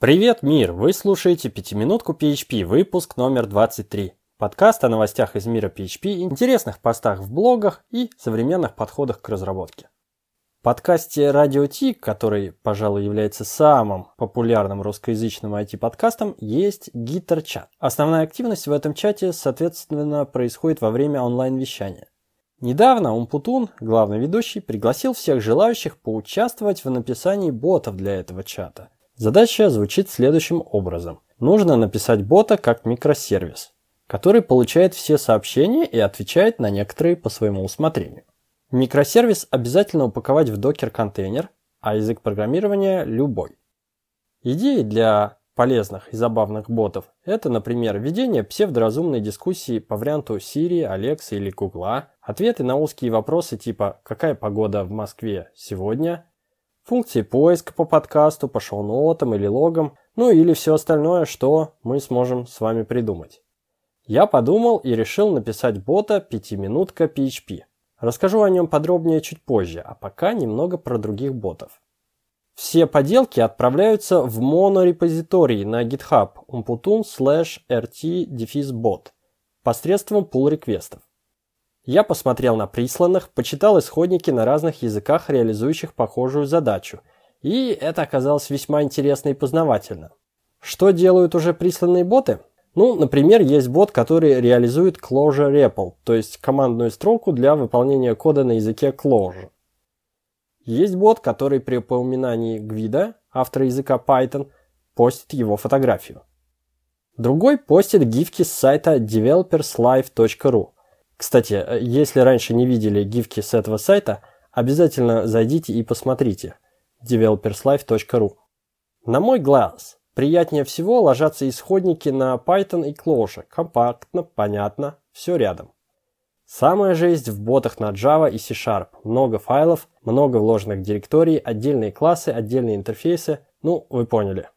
Привет, мир! Вы слушаете «Пятиминутку PHP», выпуск номер 23. Подкаст о новостях из мира PHP, интересных постах в блогах и современных подходах к разработке. В подкасте Radio T, который, пожалуй, является самым популярным русскоязычным IT-подкастом, есть Гитар-чат. Основная активность в этом чате, соответственно, происходит во время онлайн-вещания. Недавно Умпутун, главный ведущий, пригласил всех желающих поучаствовать в написании ботов для этого чата – Задача звучит следующим образом. Нужно написать бота как микросервис, который получает все сообщения и отвечает на некоторые по своему усмотрению. Микросервис обязательно упаковать в докер-контейнер, а язык программирования – любой. Идеи для полезных и забавных ботов – это, например, ведение псевдоразумной дискуссии по варианту Siri, Alexa или Google, ответы на узкие вопросы типа «Какая погода в Москве сегодня?», функции поиска по подкасту, по шоу-нотам или логам, ну или все остальное, что мы сможем с вами придумать. Я подумал и решил написать бота «Пятиминутка PHP». Расскажу о нем подробнее чуть позже, а пока немного про других ботов. Все поделки отправляются в монорепозиторий на GitHub umputun slash rt-bot посредством pull реквестов я посмотрел на присланных, почитал исходники на разных языках, реализующих похожую задачу, и это оказалось весьма интересно и познавательно. Что делают уже присланные боты? Ну, например, есть бот, который реализует Clojure REPL, то есть командную строку для выполнения кода на языке Clojure. Есть бот, который при упоминании гвида, автора языка Python, постит его фотографию. Другой постит гифки с сайта developerslive.ru. Кстати, э, если раньше не видели гифки с этого сайта, обязательно зайдите и посмотрите developerslife.ru. На мой глаз, приятнее всего ложатся исходники на Python и Clojure. Компактно, понятно, все рядом. Самая жесть в ботах на Java и C-Sharp. Много файлов, много вложенных директорий, отдельные классы, отдельные интерфейсы. Ну, вы поняли.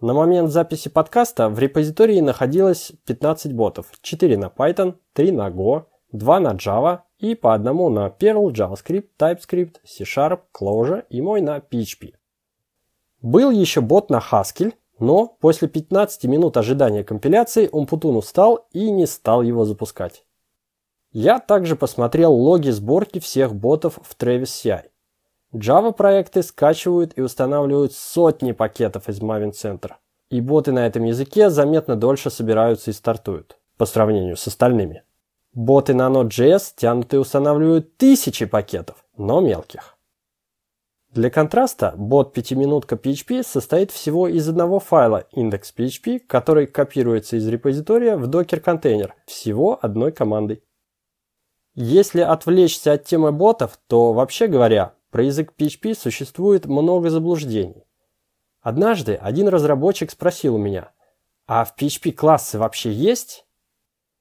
На момент записи подкаста в репозитории находилось 15 ботов, 4 на Python, 3 на Go, 2 на Java и по одному на Perl, JavaScript, TypeScript, C-Sharp, Clojure и мой на PHP. Был еще бот на Haskell, но после 15 минут ожидания компиляции Умпутун устал и не стал его запускать. Я также посмотрел логи сборки всех ботов в Travis CI. Java проекты скачивают и устанавливают сотни пакетов из Maven Center. И боты на этом языке заметно дольше собираются и стартуют, по сравнению с остальными. Боты на Node.js тянут и устанавливают тысячи пакетов, но мелких. Для контраста, бот пятиминутка PHP состоит всего из одного файла index.php, который копируется из репозитория в докер-контейнер всего одной командой. Если отвлечься от темы ботов, то, вообще говоря, про язык PHP существует много заблуждений. Однажды один разработчик спросил у меня, а в PHP классы вообще есть?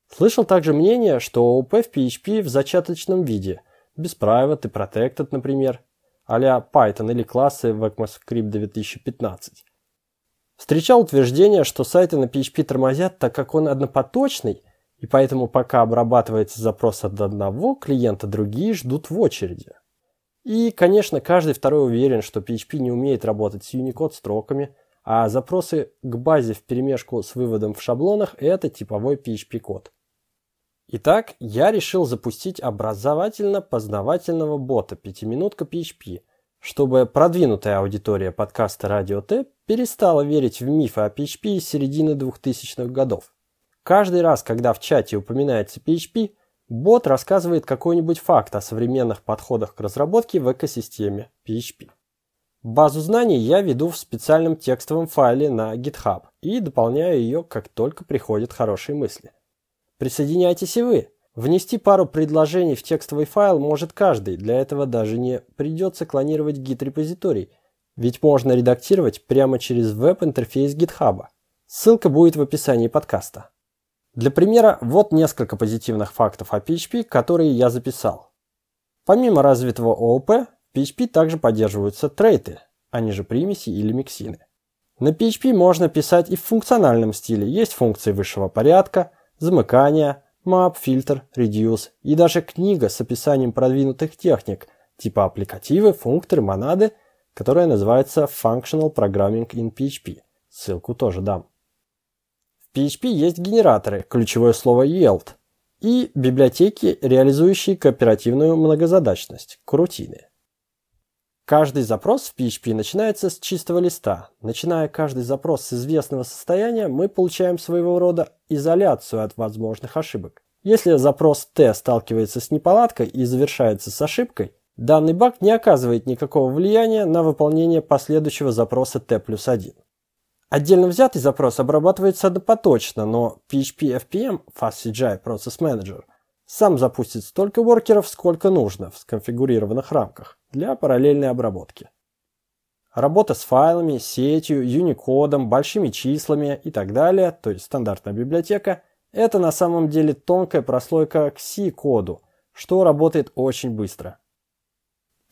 Слышал также мнение, что ООП в PHP в зачаточном виде, без private и protected, например, а Python или классы в ECMAScript 2015. Встречал утверждение, что сайты на PHP тормозят, так как он однопоточный, и поэтому пока обрабатывается запрос от одного клиента, другие ждут в очереди. И, конечно, каждый второй уверен, что PHP не умеет работать с Unicode строками, а запросы к базе в перемешку с выводом в шаблонах – это типовой PHP-код. Итак, я решил запустить образовательно-познавательного бота «Пятиминутка PHP», чтобы продвинутая аудитория подкаста «Радио Т» перестала верить в мифы о PHP середины 2000-х годов. Каждый раз, когда в чате упоминается PHP – Бот рассказывает какой-нибудь факт о современных подходах к разработке в экосистеме PHP. Базу знаний я веду в специальном текстовом файле на GitHub и дополняю ее, как только приходят хорошие мысли. Присоединяйтесь и вы. Внести пару предложений в текстовый файл может каждый, для этого даже не придется клонировать git-репозиторий, ведь можно редактировать прямо через веб-интерфейс GitHub. Ссылка будет в описании подкаста. Для примера, вот несколько позитивных фактов о PHP, которые я записал. Помимо развитого ООП, в PHP также поддерживаются трейты, они же примеси или миксины. На PHP можно писать и в функциональном стиле. Есть функции высшего порядка, замыкания, map, фильтр, reduce и даже книга с описанием продвинутых техник, типа аппликативы, функторы, монады, которая называется Functional Programming in PHP. Ссылку тоже дам. PHP есть генераторы, ключевое слово yield, и библиотеки, реализующие кооперативную многозадачность, крутины. Каждый запрос в PHP начинается с чистого листа. Начиная каждый запрос с известного состояния, мы получаем своего рода изоляцию от возможных ошибок. Если запрос T сталкивается с неполадкой и завершается с ошибкой, данный баг не оказывает никакого влияния на выполнение последующего запроса T плюс 1. Отдельно взятый запрос обрабатывается однопоточно, но PHP FPM Fast CGI Process Manager сам запустит столько воркеров, сколько нужно в сконфигурированных рамках для параллельной обработки. Работа с файлами, сетью, юникодом, большими числами и так далее, то есть стандартная библиотека, это на самом деле тонкая прослойка к C-коду, что работает очень быстро.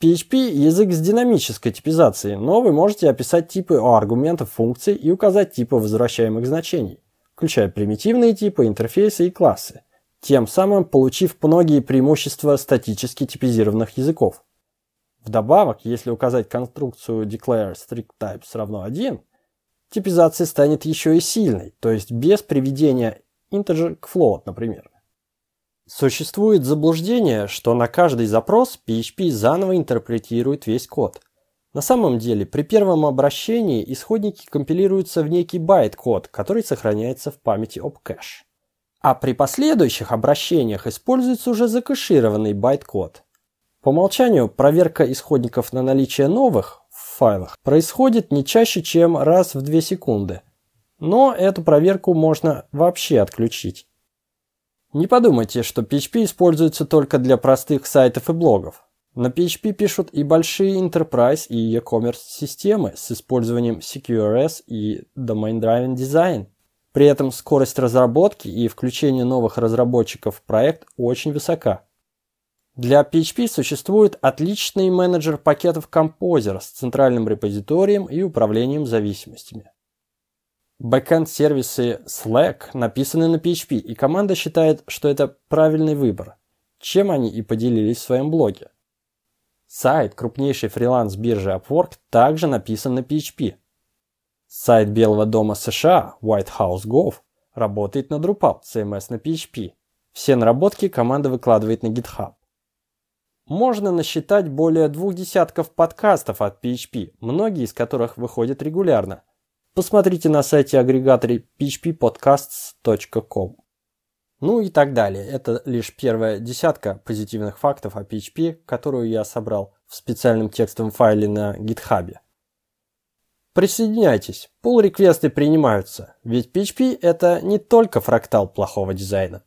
PHP – язык с динамической типизацией, но вы можете описать типы аргументов функций и указать типы возвращаемых значений, включая примитивные типы, интерфейсы и классы, тем самым получив многие преимущества статически типизированных языков. Вдобавок, если указать конструкцию declare strict types равно 1, типизация станет еще и сильной, то есть без приведения integer к float, например. Существует заблуждение, что на каждый запрос PHP заново интерпретирует весь код. На самом деле, при первом обращении исходники компилируются в некий байт-код, который сохраняется в памяти opcache. А при последующих обращениях используется уже закэшированный байт-код. По умолчанию проверка исходников на наличие новых в файлах происходит не чаще, чем раз в 2 секунды. Но эту проверку можно вообще отключить. Не подумайте, что PHP используется только для простых сайтов и блогов. На PHP пишут и большие enterprise и e-commerce системы с использованием CQRS и Domain Driven Design. При этом скорость разработки и включения новых разработчиков в проект очень высока. Для PHP существует отличный менеджер пакетов Composer с центральным репозиторием и управлением зависимостями. Бэкэнд-сервисы Slack написаны на PHP, и команда считает, что это правильный выбор, чем они и поделились в своем блоге. Сайт крупнейшей фриланс-биржи Upwork также написан на PHP. Сайт Белого дома США White House Gov работает на Drupal, CMS на PHP. Все наработки команда выкладывает на GitHub. Можно насчитать более двух десятков подкастов от PHP, многие из которых выходят регулярно – Посмотрите на сайте агрегаторе phppodcasts.com. Ну и так далее. Это лишь первая десятка позитивных фактов о PHP, которую я собрал в специальном текстовом файле на GitHub. Присоединяйтесь, pull реквесты принимаются, ведь PHP это не только фрактал плохого дизайна.